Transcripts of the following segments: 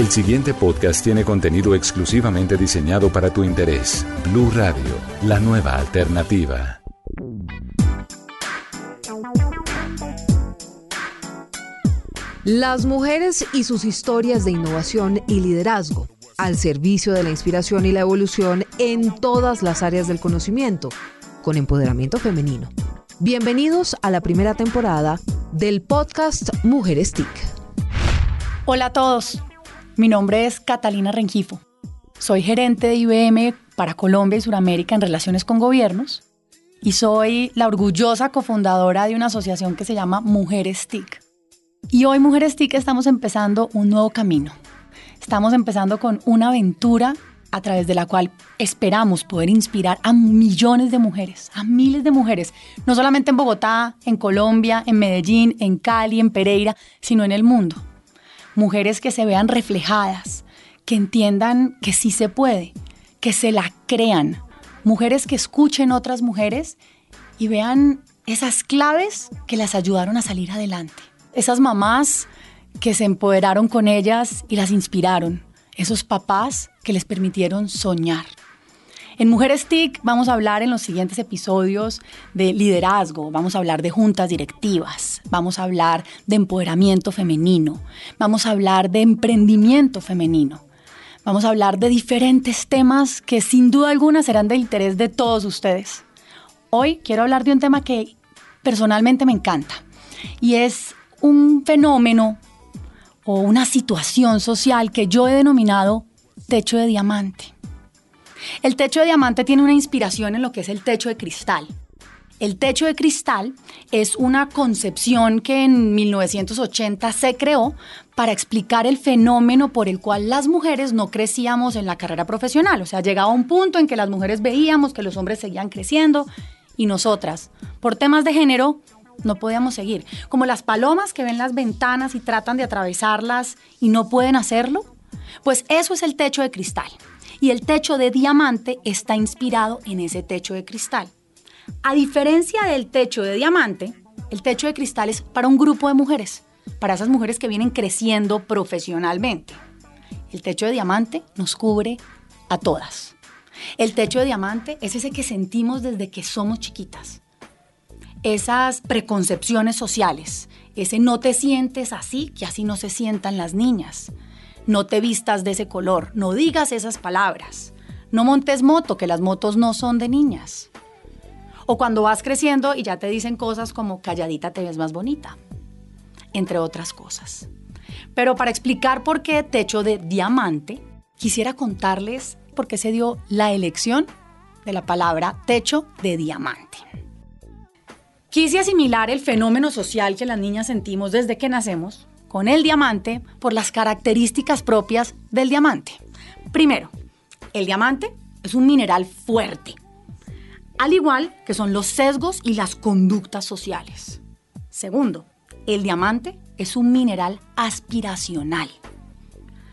El siguiente podcast tiene contenido exclusivamente diseñado para tu interés. Blue Radio, la nueva alternativa. Las mujeres y sus historias de innovación y liderazgo al servicio de la inspiración y la evolución en todas las áreas del conocimiento, con empoderamiento femenino. Bienvenidos a la primera temporada del podcast Mujeres TIC. Hola a todos, mi nombre es Catalina Rengifo. Soy gerente de IBM para Colombia y Sudamérica en relaciones con gobiernos y soy la orgullosa cofundadora de una asociación que se llama Mujeres TIC. Y hoy Mujeres TIC estamos empezando un nuevo camino. Estamos empezando con una aventura a través de la cual esperamos poder inspirar a millones de mujeres, a miles de mujeres, no solamente en Bogotá, en Colombia, en Medellín, en Cali, en Pereira, sino en el mundo. Mujeres que se vean reflejadas, que entiendan que sí se puede, que se la crean. Mujeres que escuchen otras mujeres y vean esas claves que las ayudaron a salir adelante. Esas mamás que se empoderaron con ellas y las inspiraron. Esos papás que les permitieron soñar. En Mujeres TIC vamos a hablar en los siguientes episodios de liderazgo, vamos a hablar de juntas directivas, vamos a hablar de empoderamiento femenino, vamos a hablar de emprendimiento femenino, vamos a hablar de diferentes temas que sin duda alguna serán de interés de todos ustedes. Hoy quiero hablar de un tema que personalmente me encanta y es un fenómeno o una situación social que yo he denominado techo de diamante. El techo de diamante tiene una inspiración en lo que es el techo de cristal. El techo de cristal es una concepción que en 1980 se creó para explicar el fenómeno por el cual las mujeres no crecíamos en la carrera profesional. O sea, llegaba un punto en que las mujeres veíamos que los hombres seguían creciendo y nosotras, por temas de género, no podíamos seguir. Como las palomas que ven las ventanas y tratan de atravesarlas y no pueden hacerlo. Pues eso es el techo de cristal. Y el techo de diamante está inspirado en ese techo de cristal. A diferencia del techo de diamante, el techo de cristal es para un grupo de mujeres, para esas mujeres que vienen creciendo profesionalmente. El techo de diamante nos cubre a todas. El techo de diamante es ese que sentimos desde que somos chiquitas esas preconcepciones sociales, ese no te sientes así, que así no se sientan las niñas, no te vistas de ese color, no digas esas palabras, no montes moto, que las motos no son de niñas. O cuando vas creciendo y ya te dicen cosas como calladita te ves más bonita, entre otras cosas. Pero para explicar por qué techo de diamante, quisiera contarles por qué se dio la elección de la palabra techo de diamante. Quise asimilar el fenómeno social que las niñas sentimos desde que nacemos con el diamante por las características propias del diamante. Primero, el diamante es un mineral fuerte, al igual que son los sesgos y las conductas sociales. Segundo, el diamante es un mineral aspiracional,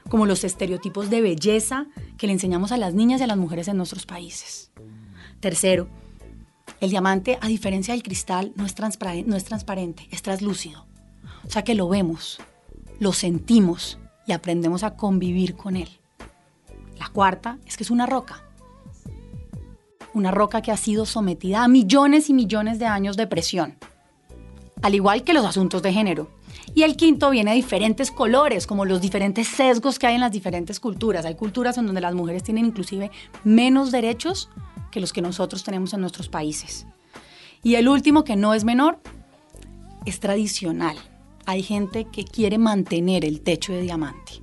como los estereotipos de belleza que le enseñamos a las niñas y a las mujeres en nuestros países. Tercero, el diamante, a diferencia del cristal, no es, transparente, no es translúcido. O sea que lo vemos, lo sentimos y aprendemos a convivir con él. La cuarta es que es una roca. Una roca que ha sido sometida a millones y millones de años de presión. Al igual que los asuntos de género. Y el quinto viene de diferentes colores, como los diferentes sesgos que hay en las diferentes culturas. Hay culturas en donde las mujeres tienen inclusive menos derechos que los que nosotros tenemos en nuestros países. Y el último, que no es menor, es tradicional. Hay gente que quiere mantener el techo de diamante.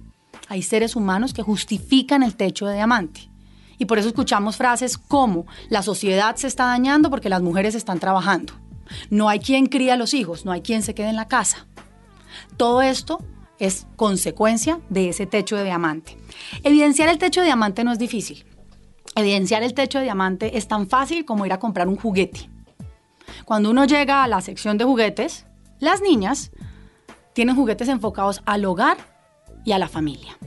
Hay seres humanos que justifican el techo de diamante. Y por eso escuchamos frases como la sociedad se está dañando porque las mujeres están trabajando. No hay quien cría a los hijos, no hay quien se quede en la casa. Todo esto es consecuencia de ese techo de diamante. Evidenciar el techo de diamante no es difícil. Evidenciar el techo de diamante es tan fácil como ir a comprar un juguete. Cuando uno llega a la sección de juguetes, las niñas tienen juguetes enfocados al hogar y a la familia.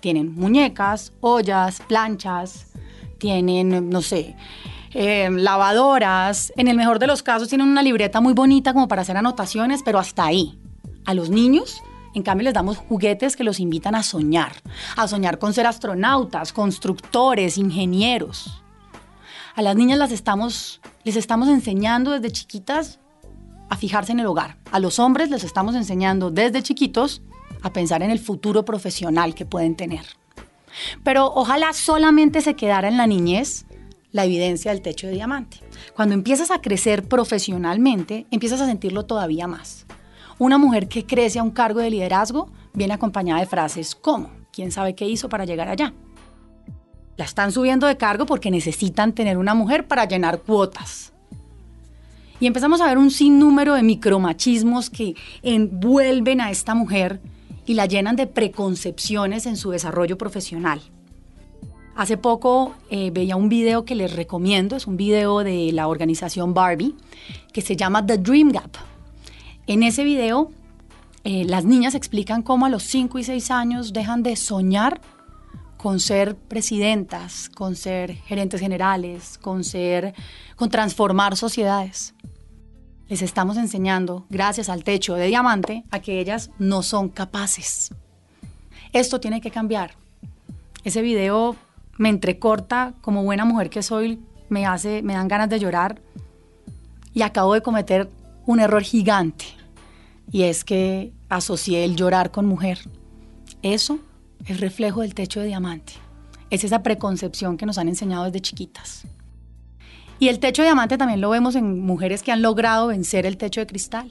Tienen muñecas, ollas, planchas, tienen, no sé, eh, lavadoras. En el mejor de los casos tienen una libreta muy bonita como para hacer anotaciones, pero hasta ahí. A los niños, en cambio, les damos juguetes que los invitan a soñar, a soñar con ser astronautas, constructores, ingenieros. A las niñas las estamos, les estamos enseñando desde chiquitas a fijarse en el hogar. A los hombres les estamos enseñando desde chiquitos a pensar en el futuro profesional que pueden tener. Pero ojalá solamente se quedara en la niñez la evidencia del techo de diamante. Cuando empiezas a crecer profesionalmente, empiezas a sentirlo todavía más. Una mujer que crece a un cargo de liderazgo viene acompañada de frases como, ¿quién sabe qué hizo para llegar allá? La están subiendo de cargo porque necesitan tener una mujer para llenar cuotas. Y empezamos a ver un sinnúmero de micromachismos que envuelven a esta mujer y la llenan de preconcepciones en su desarrollo profesional. Hace poco eh, veía un video que les recomiendo, es un video de la organización Barbie, que se llama The Dream Gap. En ese video, eh, las niñas explican cómo a los 5 y 6 años dejan de soñar con ser presidentas, con ser gerentes generales, con ser, con transformar sociedades. Les estamos enseñando, gracias al techo de diamante, a que ellas no son capaces. Esto tiene que cambiar. Ese video me entrecorta, como buena mujer que soy, me, hace, me dan ganas de llorar y acabo de cometer un error gigante y es que asocié el llorar con mujer. Eso es reflejo del techo de diamante. Es esa preconcepción que nos han enseñado desde chiquitas. Y el techo de diamante también lo vemos en mujeres que han logrado vencer el techo de cristal.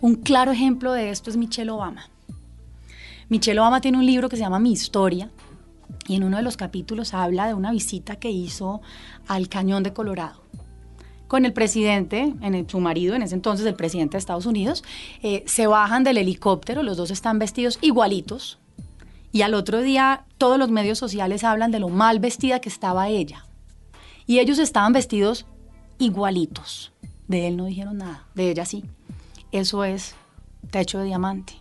Un claro ejemplo de esto es Michelle Obama. Michelle Obama tiene un libro que se llama Mi Historia, y en uno de los capítulos habla de una visita que hizo al Cañón de Colorado con el presidente, en su marido, en ese entonces el presidente de Estados Unidos, eh, se bajan del helicóptero, los dos están vestidos igualitos, y al otro día todos los medios sociales hablan de lo mal vestida que estaba ella. Y ellos estaban vestidos igualitos. De él no dijeron nada, de ella sí. Eso es techo de diamante.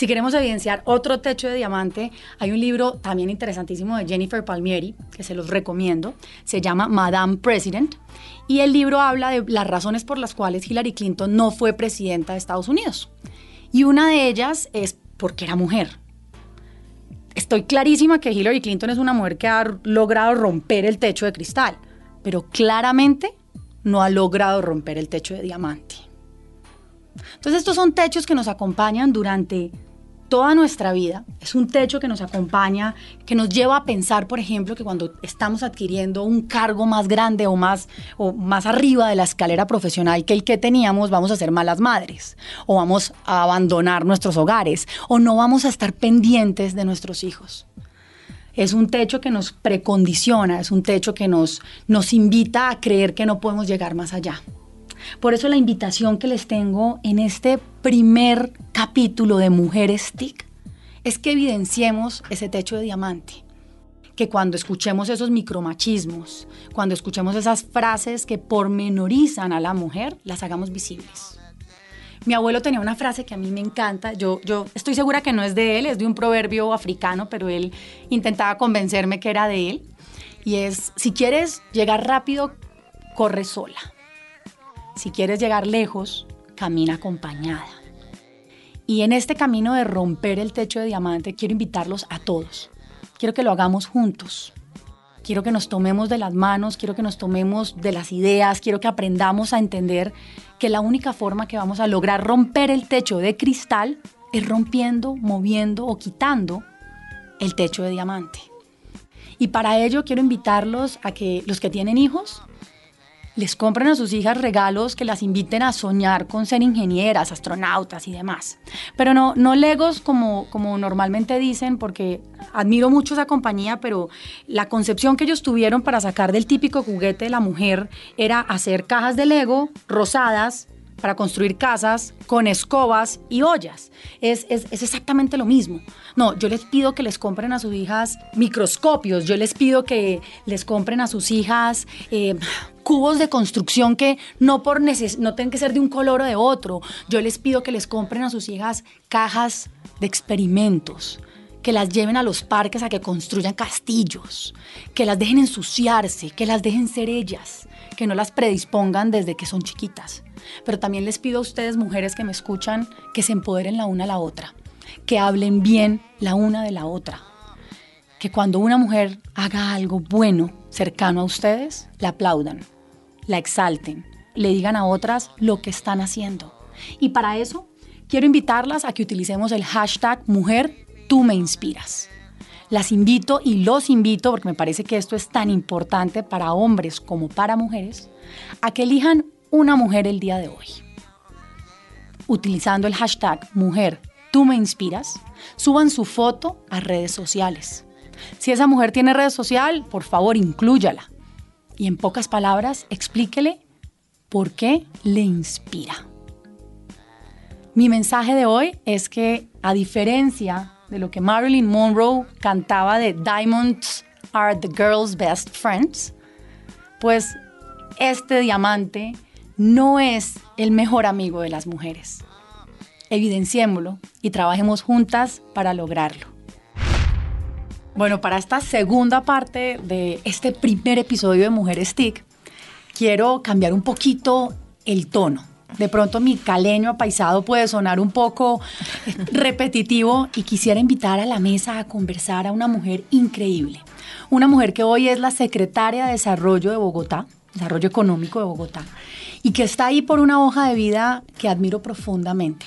Si queremos evidenciar otro techo de diamante, hay un libro también interesantísimo de Jennifer Palmieri, que se los recomiendo, se llama Madame President, y el libro habla de las razones por las cuales Hillary Clinton no fue presidenta de Estados Unidos. Y una de ellas es porque era mujer. Estoy clarísima que Hillary Clinton es una mujer que ha logrado romper el techo de cristal, pero claramente no ha logrado romper el techo de diamante. Entonces estos son techos que nos acompañan durante toda nuestra vida. Es un techo que nos acompaña, que nos lleva a pensar, por ejemplo, que cuando estamos adquiriendo un cargo más grande o más, o más arriba de la escalera profesional que el que teníamos, vamos a ser malas madres, o vamos a abandonar nuestros hogares, o no vamos a estar pendientes de nuestros hijos. Es un techo que nos precondiciona, es un techo que nos, nos invita a creer que no podemos llegar más allá. Por eso la invitación que les tengo en este primer capítulo de Mujeres TIC es que evidenciemos ese techo de diamante. Que cuando escuchemos esos micromachismos, cuando escuchemos esas frases que pormenorizan a la mujer, las hagamos visibles. Mi abuelo tenía una frase que a mí me encanta. Yo, yo estoy segura que no es de él, es de un proverbio africano, pero él intentaba convencerme que era de él. Y es, si quieres llegar rápido, corre sola. Si quieres llegar lejos, camina acompañada. Y en este camino de romper el techo de diamante, quiero invitarlos a todos. Quiero que lo hagamos juntos. Quiero que nos tomemos de las manos, quiero que nos tomemos de las ideas, quiero que aprendamos a entender que la única forma que vamos a lograr romper el techo de cristal es rompiendo, moviendo o quitando el techo de diamante. Y para ello quiero invitarlos a que los que tienen hijos les compren a sus hijas regalos que las inviten a soñar con ser ingenieras, astronautas y demás. Pero no, no legos como, como normalmente dicen, porque admiro mucho esa compañía, pero la concepción que ellos tuvieron para sacar del típico juguete de la mujer era hacer cajas de Lego rosadas para construir casas con escobas y ollas. Es, exactamente lo mismo. No, yo les pido que les compren a sus hijas microscopios, yo les pido que les compren a sus hijas eh, cubos de construcción que no, por no tienen que ser de un color o de otro. Yo les pido que les compren a sus hijas cajas de experimentos que las lleven a los parques a que construyan castillos, que las dejen ensuciarse, que las dejen ser ellas, que no las predispongan desde que son chiquitas. Pero también les pido a ustedes, mujeres que me escuchan, que se empoderen la una a la otra, que hablen bien la una de la otra, que cuando una mujer haga algo bueno cercano a ustedes, la aplaudan, la exalten, le digan a otras lo que están haciendo. Y para eso quiero invitarlas a que utilicemos el hashtag mujer tú me inspiras. Las invito y los invito, porque me parece que esto es tan importante para hombres como para mujeres, a que elijan una mujer el día de hoy. Utilizando el hashtag mujer, tú me inspiras, suban su foto a redes sociales. Si esa mujer tiene red social, por favor, inclúyala. Y en pocas palabras, explíquele por qué le inspira. Mi mensaje de hoy es que, a diferencia de lo que Marilyn Monroe cantaba de Diamonds are the girl's best friends, pues este diamante no es el mejor amigo de las mujeres. Evidenciémoslo y trabajemos juntas para lograrlo. Bueno, para esta segunda parte de este primer episodio de Mujeres TIC, quiero cambiar un poquito el tono de pronto mi caleño apaisado puede sonar un poco repetitivo y quisiera invitar a la mesa a conversar a una mujer increíble. Una mujer que hoy es la secretaria de Desarrollo de Bogotá, Desarrollo Económico de Bogotá, y que está ahí por una hoja de vida que admiro profundamente.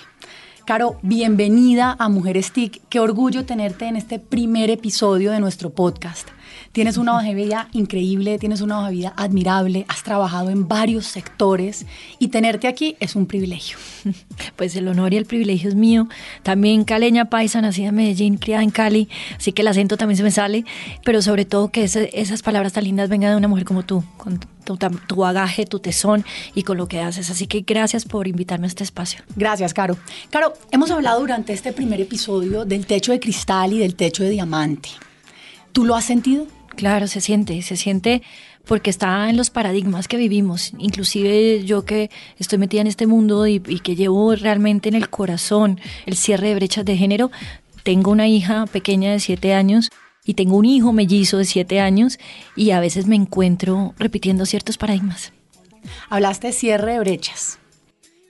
Caro, bienvenida a Mujeres TIC. Qué orgullo tenerte en este primer episodio de nuestro podcast. Tienes una hoja de vida increíble, tienes una hoja de vida admirable, has trabajado en varios sectores y tenerte aquí es un privilegio. Pues el honor y el privilegio es mío. También caleña paisa, nacida en Medellín, criada en Cali, así que el acento también se me sale, pero sobre todo que esas palabras tan lindas vengan de una mujer como tú, con tu, tu, bagaje, tu tesón y con lo que haces. Así que gracias por invitarme a este espacio. Gracias, Caro. Caro, hemos hablado durante este primer episodio del techo de cristal y del techo de diamante. ¿Tú lo has sentido? Claro, se siente, se siente porque está en los paradigmas que vivimos. Inclusive yo que estoy metida en este mundo y, que llevo realmente en el corazón el cierre de brechas de género, tengo una hija pequeña de siete años y tengo un hijo mellizo de siete años y a veces me encuentro repitiendo ciertos paradigmas. Hablaste de cierre de brechas.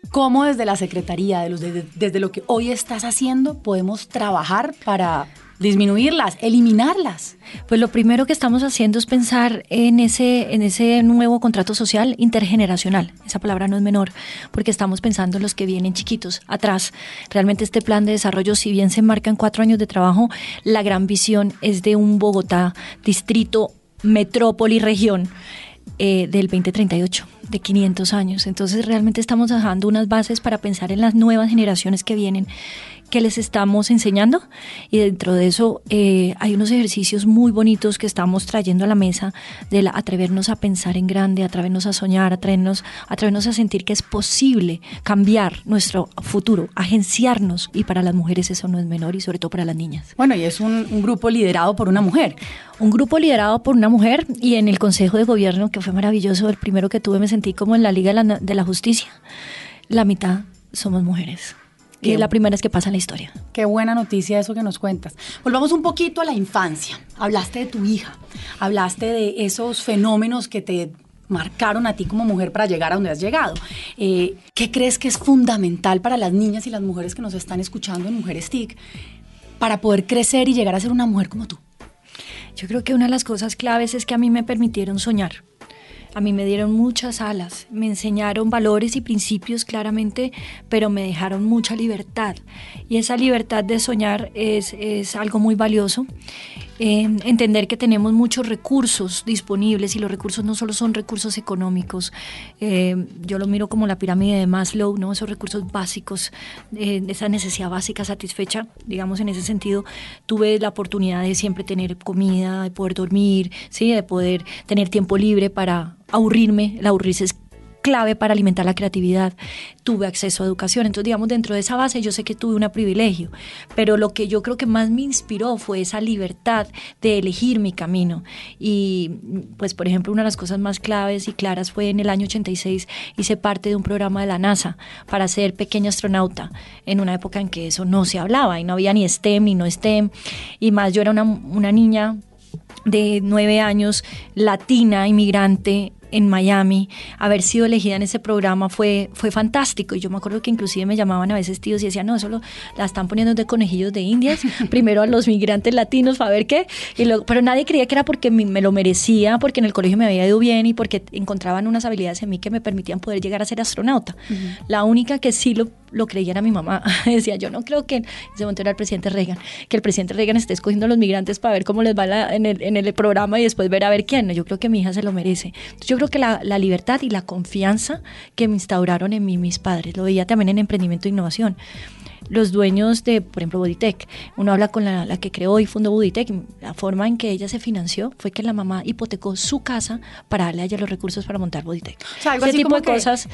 ¿Cómo desde la Secretaría, de desde lo que hoy estás haciendo, podemos trabajar para disminuirlas, eliminarlas. Pues lo primero que estamos haciendo es pensar en ese, en ese nuevo contrato social intergeneracional. Esa palabra no es menor, porque estamos pensando en los que vienen chiquitos atrás. Realmente este plan de desarrollo, si bien se enmarca en cuatro años de trabajo, la gran visión es de un Bogotá, distrito, metrópoli, región. Eh, del 2038, de 500 años. Entonces realmente estamos dejando unas bases para pensar en las nuevas generaciones que vienen que les estamos enseñando y dentro de eso eh, hay unos ejercicios muy bonitos que estamos trayendo a la mesa de atrevernos a pensar en grande, atrevernos a soñar, atrevernos, atrevernos a sentir que es posible cambiar nuestro futuro, agenciarnos y para las mujeres eso no es menor y sobre todo para las niñas. Bueno, y es un, un grupo liderado por una mujer. Un grupo liderado por una mujer y en el Consejo de Gobierno que fue maravilloso, el primero que tuve me sentí como en la Liga de la, de la Justicia. La mitad somos mujeres que es la primera vez que pasa en la historia. Qué buena noticia eso que nos cuentas. Volvamos un poquito a la infancia. Hablaste de tu hija, hablaste de esos fenómenos que te marcaron a ti como mujer para llegar a donde has llegado. Eh, ¿Qué crees que es fundamental para las niñas y las mujeres que nos están escuchando en Mujeres TIC para poder crecer y llegar a ser una mujer como tú? Yo creo que una de las cosas claves es que a mí me permitieron soñar a mí me dieron muchas alas, me enseñaron valores y principios claramente, pero me dejaron mucha libertad. Y esa libertad de soñar es, es algo muy valioso entender que tenemos muchos recursos disponibles y los recursos no solo son recursos económicos, eh, yo lo miro como la pirámide de Maslow, ¿no? esos recursos básicos, eh, esa necesidad básica satisfecha, digamos en ese sentido, tuve la oportunidad de siempre tener comida, de poder dormir, ¿sí? de poder tener tiempo libre para aburrirme, el aburrirse es clave para alimentar la creatividad. Tuve acceso a educación. Entonces, digamos, dentro de esa base yo sé que tuve un privilegio, pero lo que yo creo que más me inspiró fue esa libertad de elegir mi camino. Y, pues, por ejemplo, una de las cosas más claves y claras fue en el año 86 hice parte de un programa de la NASA para ser pequeña astronauta en una época en que eso no se hablaba y no había ni STEM ni no STEM. Y más, yo era una, una niña de nueve años, latina, inmigrante, en Miami, haber sido elegida en ese programa fue, fue fantástico. Y yo me acuerdo que inclusive me llamaban a veces tíos y decían, no, eso la están poniendo de conejillos de indias, primero a los migrantes latinos para ver qué. Y luego, pero nadie creía que era porque me lo merecía, porque en el colegio me había ido bien y porque encontraban unas habilidades en mí que me permitían poder llegar a ser astronauta. La única que sí lo, lo creía era mi mamá. Decía, yo no creo que, en ese momento era el presidente Reagan, que el presidente Reagan esté escogiendo a los migrantes para ver cómo les va en, el, en el programa y después ver a ver quién. Yo creo que mi hija se lo merece. Entonces, yo creo que la, la, libertad y la confianza que me instauraron en mí mis padres. Lo veía también en emprendimiento e innovación. Los dueños de, por ejemplo, Buditec, uno habla con la, la que creó y fundó Buditec, la forma en que ella se financió fue que la mamá hipotecó su casa para darle a ella los recursos para montar Buditec. O sea, Ese tipo de cosas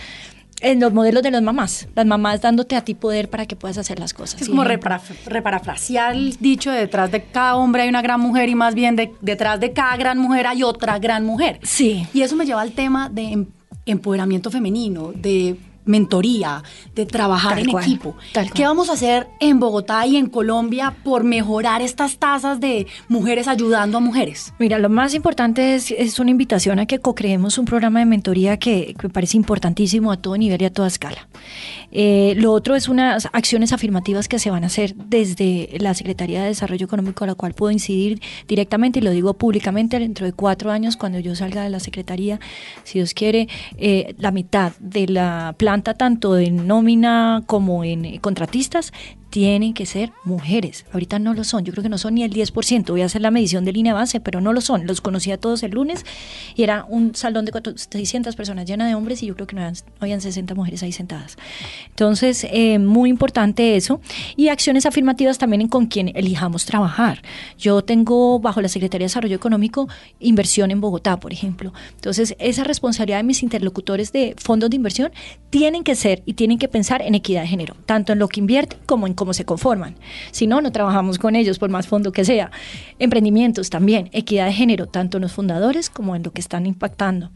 en los modelos de las mamás, las mamás dándote a ti poder para que puedas hacer las cosas. Es como reparafrasear el dicho de detrás de cada hombre hay una gran mujer y más bien detrás de cada gran mujer hay otra gran mujer. Sí. Y eso me lleva al tema de em, empoderamiento femenino, de mentoría, de trabajar en equipo. ¿Qué vamos a hacer en Bogotá y en Colombia por mejorar estas tasas de mujeres ayudando a mujeres? Mira, lo más importante es, es una invitación a que co-creemos un programa de mentoría que, me parece importantísimo a todo nivel y a toda escala. Eh, lo otro es unas acciones afirmativas que se van a hacer desde la Secretaría de Desarrollo Económico, a la cual puedo incidir directamente y lo digo públicamente dentro de cuatro años, cuando yo salga de la Secretaría, si Dios quiere, eh, la mitad de la planta tanto en nómina como en contratistas tienen que ser mujeres. Ahorita no lo son, yo creo que no son ni el 10%. Voy a hacer la medición de línea base, pero no lo son. Los conocí a todos el lunes y era un salón de 600 personas llena de hombres y yo creo que no habían, 60 mujeres ahí sentadas. Entonces, eh, muy importante eso. Y acciones afirmativas también en con quien elijamos trabajar. Yo tengo bajo la Secretaría de Desarrollo Económico inversión en Bogotá, por ejemplo. Entonces, esa responsabilidad de mis interlocutores de fondos de inversión tienen que ser y tienen que pensar en equidad de género, tanto en lo que invierten como en cómo se conforman. Si no, no trabajamos con ellos por más fondo que sea. Emprendimientos también, equidad de género, tanto en los fundadores como en lo que están impactando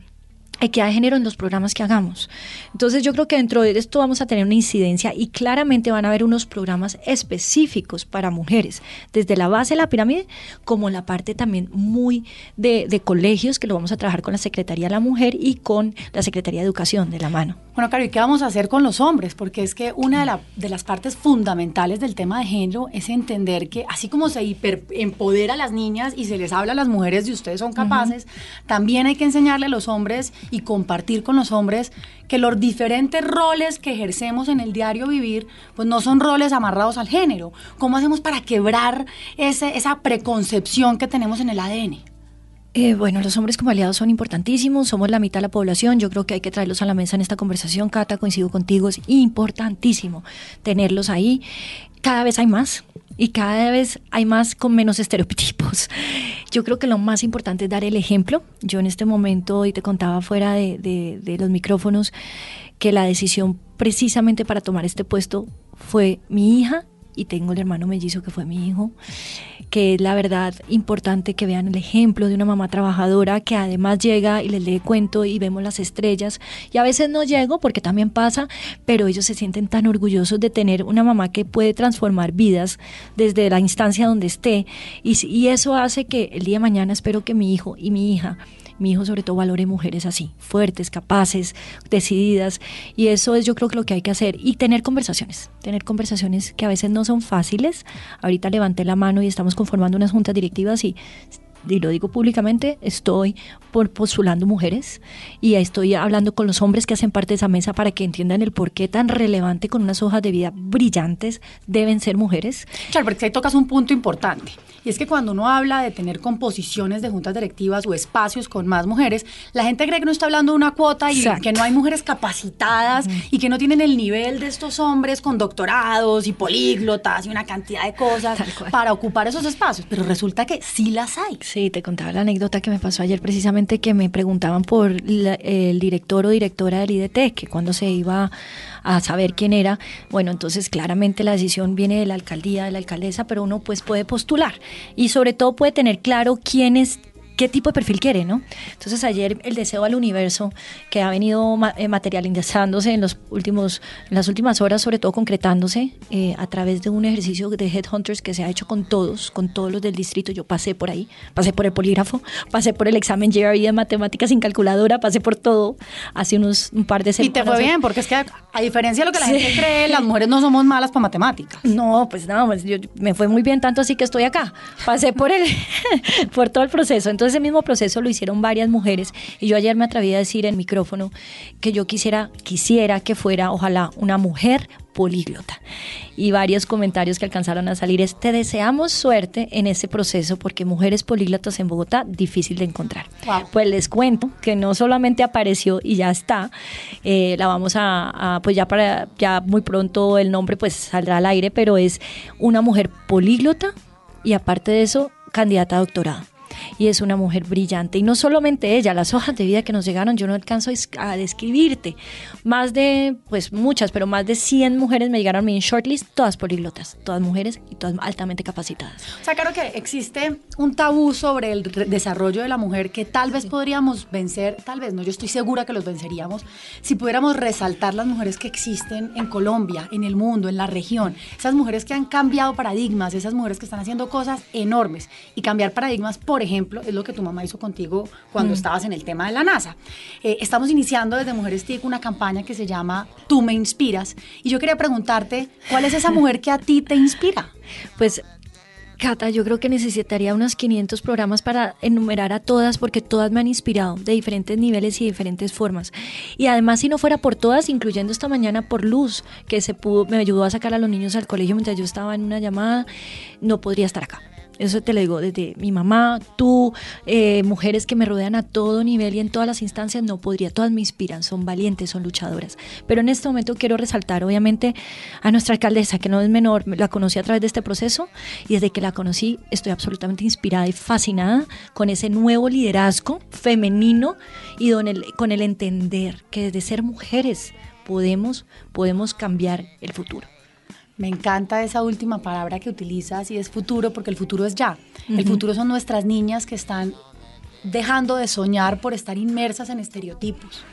equidad de género en los programas que hagamos. Entonces yo creo que dentro de esto vamos a tener una incidencia y claramente van a haber unos programas específicos para mujeres, desde la base de la pirámide como la parte también muy de, colegios que lo vamos a trabajar con la Secretaría de la Mujer y con la Secretaría de Educación de la mano. Bueno, Caro, ¿y qué vamos a hacer con los hombres? Porque es que una de, de las partes fundamentales del tema de género es entender que así como se hiper empodera a las niñas y se les habla a las mujeres de ustedes son capaces, también hay que enseñarle a los hombres y compartir con los hombres que los diferentes roles que ejercemos en el diario vivir, pues no son roles amarrados al género. ¿Cómo hacemos para quebrar ese, esa preconcepción que tenemos en el ADN? Eh, bueno, los hombres como aliados son importantísimos, somos la mitad de la población, yo creo que hay que traerlos a la mesa en esta conversación, Cata, coincido contigo, es importantísimo tenerlos ahí. Cada vez hay más, y cada vez hay más con menos estereotipos. Yo creo que lo más importante es dar el ejemplo. Yo en este momento, y te contaba fuera de, de los micrófonos, que la decisión precisamente para tomar este puesto fue mi hija y tengo el hermano mellizo que fue mi hijo, que es la verdad importante que vean el ejemplo de una mamá trabajadora que además llega y les lee cuento y vemos las estrellas. Y a veces no llego porque también pasa, pero ellos se sienten tan orgullosos de tener una mamá que puede transformar vidas desde la instancia donde esté. Y, y eso hace que el día de mañana espero que mi hijo y mi hija mi hijo sobre todo valore mujeres así, fuertes, capaces, decididas. Y eso es yo creo que lo que hay que hacer. Y tener conversaciones, tener conversaciones que a veces no son fáciles. Ahorita levanté la mano y estamos conformando unas juntas directivas y y lo digo públicamente, estoy por postulando mujeres y estoy hablando con los hombres que hacen parte de esa mesa para que entiendan el por qué tan relevante con unas hojas de vida brillantes deben ser mujeres. Claro, porque ahí tocas un punto importante Y es que cuando uno habla de tener composiciones de juntas directivas o espacios con más mujeres, la gente cree que no está hablando de una cuota y que no hay mujeres capacitadas y que no tienen el nivel de estos hombres con doctorados y políglotas y una cantidad de cosas para ocupar esos espacios. Pero resulta que sí las hay. Sí, te contaba la anécdota que me pasó ayer precisamente que me preguntaban por el director o directora del IDT, que cuando se iba a saber quién era. Bueno, entonces claramente la decisión viene de la alcaldía, de la alcaldesa, pero uno pues puede postular y sobre todo puede tener claro quién es qué tipo de perfil quiere, ¿no? Entonces ayer el deseo al universo que ha venido eh, materializándose en los últimos, en las últimas horas, sobre todo concretándose eh, a través de un ejercicio de headhunters que se ha hecho con todos, con todos los del distrito. Yo pasé por ahí, pasé por el polígrafo, pasé por el examen GRE de matemáticas sin calculadora, pasé por todo hace unos un par de semanas. Y te fue bien, porque es que a, diferencia de lo que la gente cree, las mujeres no somos malas para matemáticas. No, pues no, pues yo, me fue muy bien tanto así que estoy acá. Pasé por el por todo el proceso. Entonces ese mismo proceso lo hicieron varias mujeres y yo ayer me atreví a decir en micrófono que yo quisiera, quisiera que fuera, ojalá, una mujer políglota. Y varios comentarios que alcanzaron a salir es, te deseamos suerte en ese proceso porque mujeres políglotas en Bogotá, difícil de encontrar. Pues les cuento que no solamente apareció y ya está, eh, la vamos a, pues ya para, ya muy pronto el nombre pues saldrá al aire, pero es una mujer políglota y aparte de eso, candidata a doctorado y es una mujer brillante. Y no solamente ella, las hojas de vida que nos llegaron, yo no alcanzo a describirte. Más de, pues muchas, pero más de 100 mujeres me llegaron a mi shortlist, todas políglotas, todas mujeres y todas altamente capacitadas. O sea, claro que existe un tabú sobre el desarrollo de la mujer que tal vez podríamos vencer, tal vez no, yo estoy segura que los venceríamos, si pudiéramos resaltar las mujeres que existen en Colombia, en el mundo, en la región, esas mujeres que han cambiado paradigmas, esas mujeres que están haciendo cosas enormes y cambiar paradigmas, por ejemplo, es lo que tu mamá hizo contigo cuando mm. estabas en el tema de la NASA. Eh, estamos iniciando desde Mujeres TIC una campaña que se llama Tú me inspiras. Y yo quería preguntarte, ¿cuál es esa mujer que a ti te inspira? Pues Cata, yo creo que necesitaría unos 500 programas para enumerar a todas porque todas me han inspirado de diferentes niveles y diferentes formas. Y además, si no fuera por todas, incluyendo esta mañana por Luz, que se pudo, me ayudó a sacar a los niños al colegio mientras yo estaba en una llamada, no podría estar acá. Eso te lo digo desde mi mamá, tú, eh, mujeres que me rodean a todo nivel y en todas las instancias, no podría, todas me inspiran, son valientes, son luchadoras. Pero en este momento quiero resaltar, obviamente, a nuestra alcaldesa, que no es menor, la conocí a través de este proceso y desde que la conocí estoy absolutamente inspirada y fascinada con ese nuevo liderazgo femenino y con el entender que desde ser mujeres podemos, podemos cambiar el futuro. Me encanta esa última palabra que utilizas y es futuro, porque el futuro es ya. El futuro son nuestras niñas que están dejando de soñar por estar inmersas en estereotipos.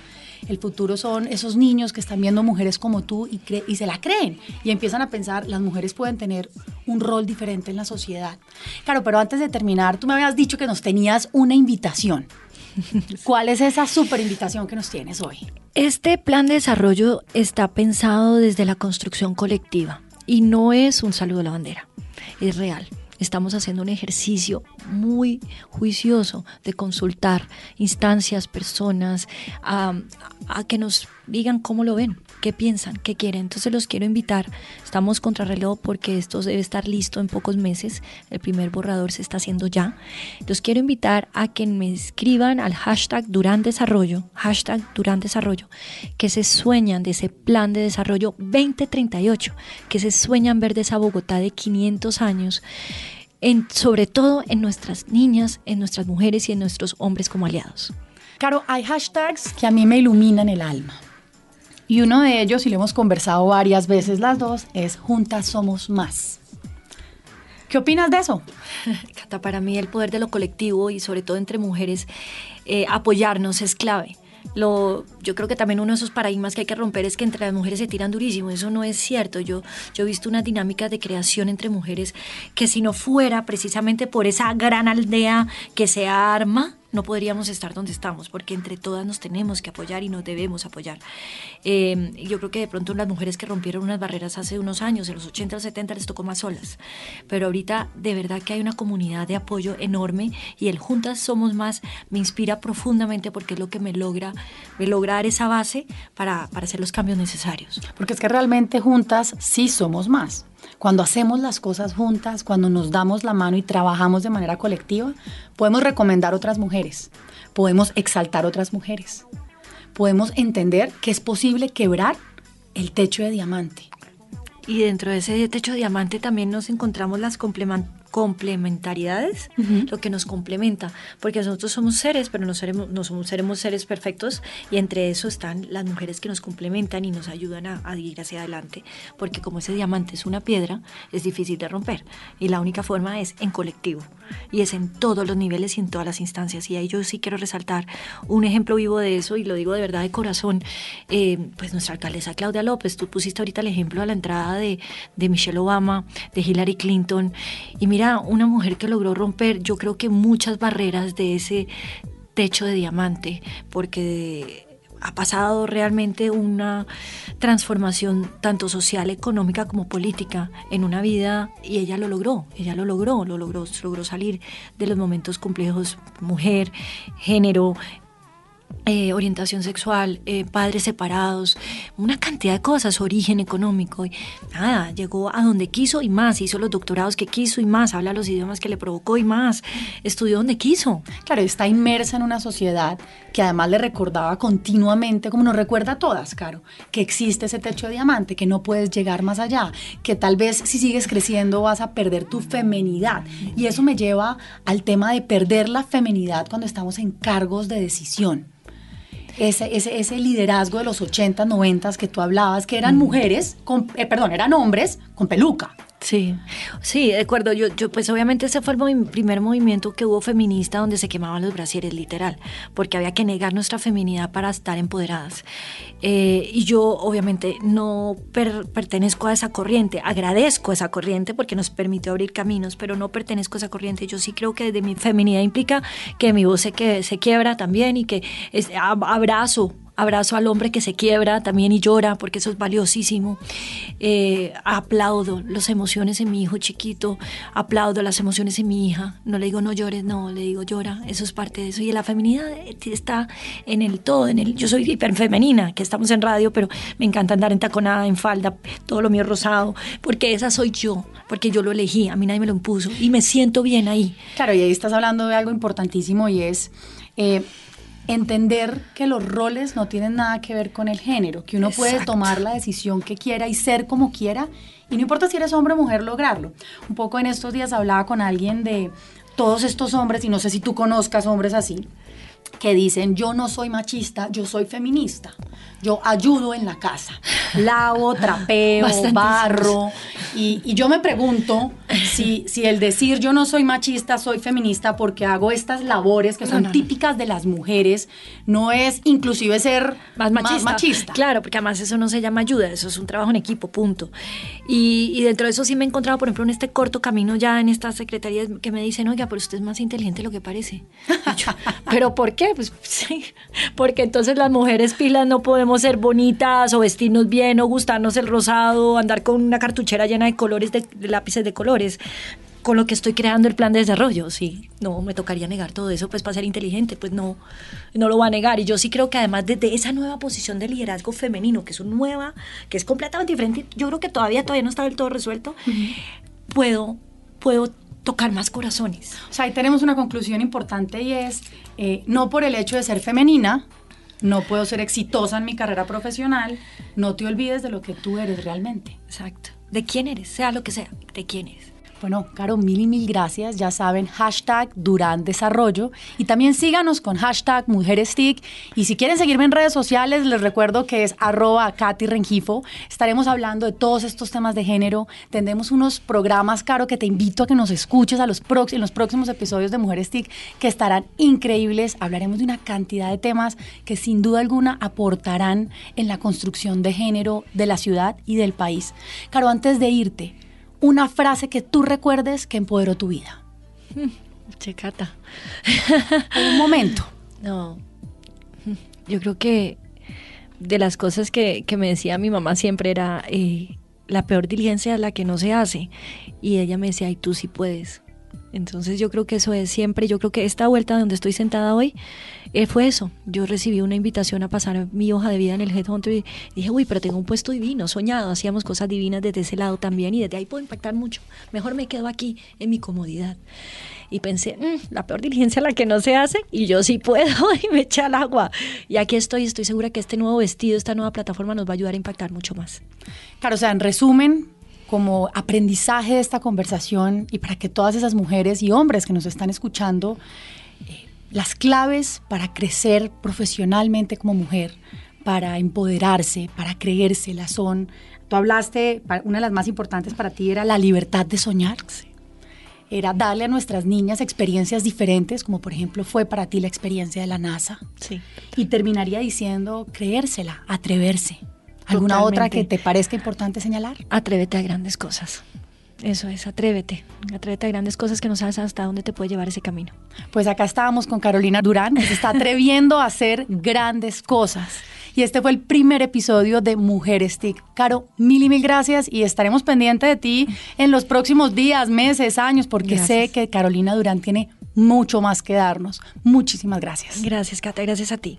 El futuro son esos niños que están viendo mujeres como tú y, y se la creen y empiezan a pensar, las mujeres pueden tener un rol diferente en la sociedad. Claro, pero antes de terminar, tú me habías dicho que nos tenías una invitación. ¿Cuál es esa super invitación que nos tienes hoy? Este plan de desarrollo está pensado desde la construcción colectiva y no es un saludo a la bandera, es real. Estamos haciendo un ejercicio muy juicioso de consultar instancias, personas, a, a que nos digan cómo lo ven, qué piensan, qué quieren. Entonces los quiero invitar. Estamos reloj porque esto debe estar listo en pocos meses. El primer borrador se está haciendo ya. Los quiero invitar a que me escriban al hashtag Durán Desarrollo, hashtag Durán Desarrollo, que se sueñan de ese plan de desarrollo 2038, que se sueñan ver de esa Bogotá de 500 años. En, sobre todo en nuestras niñas, en nuestras mujeres y en nuestros hombres como aliados. Claro, hay hashtags que a mí me iluminan el alma. Y uno de ellos, y lo hemos conversado varias veces las dos, es Juntas Somos Más. ¿Qué opinas de eso? Cata, para mí el poder de lo colectivo y sobre todo entre mujeres, eh, apoyarnos es clave. Lo, yo creo que también uno de esos paradigmas que hay que romper es que entre las mujeres se tiran durísimo. Eso no es cierto. Yo, yo he visto una dinámica de creación entre mujeres que si no fuera precisamente por esa gran aldea que se arma, no podríamos estar donde estamos, porque entre todas nos tenemos que apoyar y nos debemos apoyar. Eh, yo creo que de pronto las mujeres que rompieron unas barreras hace unos años, en los 80 o 70, les tocó más solas, pero ahorita de verdad que hay una comunidad de apoyo enorme y el Juntas Somos Más me inspira profundamente porque es lo que me logra, me lograr esa base para, para hacer los cambios necesarios. Porque es que realmente juntas sí somos más. Cuando hacemos las cosas juntas, cuando nos damos la mano y trabajamos de manera colectiva, podemos recomendar otras mujeres, podemos exaltar otras mujeres, podemos entender que es posible quebrar el techo de diamante. Y dentro de ese techo de diamante también nos encontramos las complementariedades, lo que nos complementa, porque nosotros somos seres, pero no, seremos, no somos, seremos seres perfectos y entre eso están las mujeres que nos complementan y nos ayudan a, a, ir hacia adelante, porque como ese diamante es una piedra, es difícil de romper y la única forma es en colectivo y es en todos los niveles y en todas las instancias y ahí yo sí quiero resaltar un ejemplo vivo de eso y lo digo de verdad de corazón, eh, pues nuestra alcaldesa Claudia López, tú pusiste ahorita el ejemplo a la entrada de, de Michelle Obama, de Hillary Clinton y mira Una mujer que logró romper, yo creo que muchas barreras de ese techo de diamante, porque ha pasado realmente una transformación tanto social, económica como política en una vida y ella lo logró, ella lo logró, lo logró, logró salir de los momentos complejos, mujer, género, eh, orientación sexual, eh, padres separados, una cantidad de cosas, origen económico. Y nada, llegó a donde quiso y más, hizo los doctorados que quiso y más, habla los idiomas que le provocó y más, estudió donde quiso. Claro, está inmersa en una sociedad que además le recordaba continuamente, como nos recuerda a todas, Caro, que existe ese techo de diamante, que no puedes llegar más allá, que tal vez si sigues creciendo vas a perder tu femenidad. Y eso me lleva al tema de perder la femenidad cuando estamos en cargos de decisión ese, ese, ese liderazgo de los 80, 90 que tú hablabas, que eran mujeres, con, eh, perdón, eran hombres con peluca. Sí, sí, de acuerdo. Yo, yo, pues obviamente ese fue el primer movimiento que hubo feminista donde se quemaban los brasieres, literal, porque había que negar nuestra feminidad para estar empoderadas. Eh, y yo obviamente no pertenezco a esa corriente, agradezco esa corriente porque nos permitió abrir caminos, pero no pertenezco a esa corriente. Yo sí creo que desde mi feminidad implica que mi voz se, que, se quiebra también y que es, abrazo abrazo al hombre que se quiebra también y llora, porque eso es valiosísimo. Eh, aplaudo las emociones en mi hijo chiquito, aplaudo las emociones en mi hija. No le digo no llores, no, le digo llora, eso es parte de eso. Y la feminidad está en el todo, en el, yo soy hiperfemenina, que estamos en radio, pero me encanta andar en taconada, en falda, todo lo mío rosado, porque esa soy yo, porque yo lo elegí, a mí nadie me lo impuso y me siento bien ahí. Claro, y ahí estás hablando de algo importantísimo y es... Eh, entender que los roles no tienen nada que ver con el género, que uno puede tomar la decisión que quiera y ser como quiera, y no importa si eres hombre o mujer, lograrlo. Un poco en estos días hablaba con alguien de todos estos hombres, y no sé si tú conozcas hombres así, que dicen, yo no soy machista, yo soy feminista. Yo ayudo en la casa, lavo, trapeo, barro. Y, y, yo me pregunto si, si el decir yo no soy machista, soy feminista porque hago estas labores que son típicas de las mujeres, no es inclusive ser más machista. más machista. Claro, porque además eso no se llama ayuda, eso es un trabajo en equipo, punto. Y, y, dentro de eso sí me he encontrado, por ejemplo, en este corto camino ya en estas secretarías que me dicen, oiga, pero usted es más inteligente de lo que parece. Yo, pero ¿por qué? Pues sí, porque entonces las mujeres pilas no podemos ser bonitas o vestirnos bien o gustarnos el rosado, andar con una cartuchera llena de colores, de, de lápices de colores con lo que estoy creando el plan de desarrollo, sí, no, me tocaría negar todo eso, pues para ser inteligente, pues no, no lo va a negar. Y yo sí creo que además desde esa nueva posición de liderazgo femenino, que es una nueva, que es completamente diferente, yo creo que todavía, todavía no está del todo resuelto, uh -huh. puedo, puedo tocar más corazones. O sea, ahí tenemos una conclusión importante y es, eh, no por el hecho de ser femenina, no puedo ser exitosa en mi carrera profesional, no te olvides de lo que tú eres realmente. Exacto. De quién eres, sea lo que sea, de quién eres. Bueno, Caro, mil y mil gracias. Ya saben, hashtag Durán Desarrollo. Y también síganos con hashtag MujeresTIC. Y si quieren seguirme en redes sociales, les recuerdo que es arroba Katy Rengifo. Estaremos hablando de todos estos temas de género. Tendremos unos programas, Caro, que te invito a que nos escuches a los en los próximos episodios de Mujeres TIC, que estarán increíbles. Hablaremos de una cantidad de temas que sin duda alguna aportarán en la construcción de género de la ciudad y del país. Caro, antes de irte, una frase que tú recuerdes que empoderó tu vida. Checata. un momento. No. Yo creo que de las cosas que, que me decía mi mamá siempre era eh, la peor diligencia es la que no se hace. Y ella me decía, y tú sí puedes. Entonces yo creo que eso es siempre, yo creo que esta vuelta donde estoy sentada hoy eh, fue eso. Yo recibí una invitación a pasar mi hoja de vida en el Headhunter y dije, uy, pero tengo un puesto divino, soñado, hacíamos cosas divinas desde ese lado también y desde ahí puedo impactar mucho. Mejor me quedo aquí en mi comodidad. Y pensé, mm, la peor diligencia la que no se hace y yo sí puedo y me eché al agua. Y aquí estoy, estoy segura que este nuevo vestido, esta nueva plataforma nos va a ayudar a impactar mucho más. Claro, o sea, en resumen, como aprendizaje de esta conversación y para que todas esas mujeres y hombres que nos están escuchando, eh, las claves para crecer profesionalmente como mujer, para empoderarse, para creérsela son, tú hablaste, una de las más importantes para ti era la libertad de soñar. Era darle a nuestras niñas experiencias diferentes, como por ejemplo fue para ti la experiencia de la NASA. Sí. Y terminaría diciendo creérsela, atreverse, ¿Alguna otra que te parezca importante señalar? Atrévete a grandes cosas. Eso es, atrévete. Atrévete a grandes cosas que no sabes hasta dónde te puede llevar ese camino. Pues acá estábamos con Carolina Durán, que se está atreviendo a hacer grandes cosas. Y este fue el primer episodio de Mujeres TIC. Caro, mil y mil gracias y estaremos pendientes de ti en los próximos días, meses, años, porque sé que Carolina Durán tiene mucho más que darnos. Muchísimas gracias. Gracias, Cata. Gracias a ti.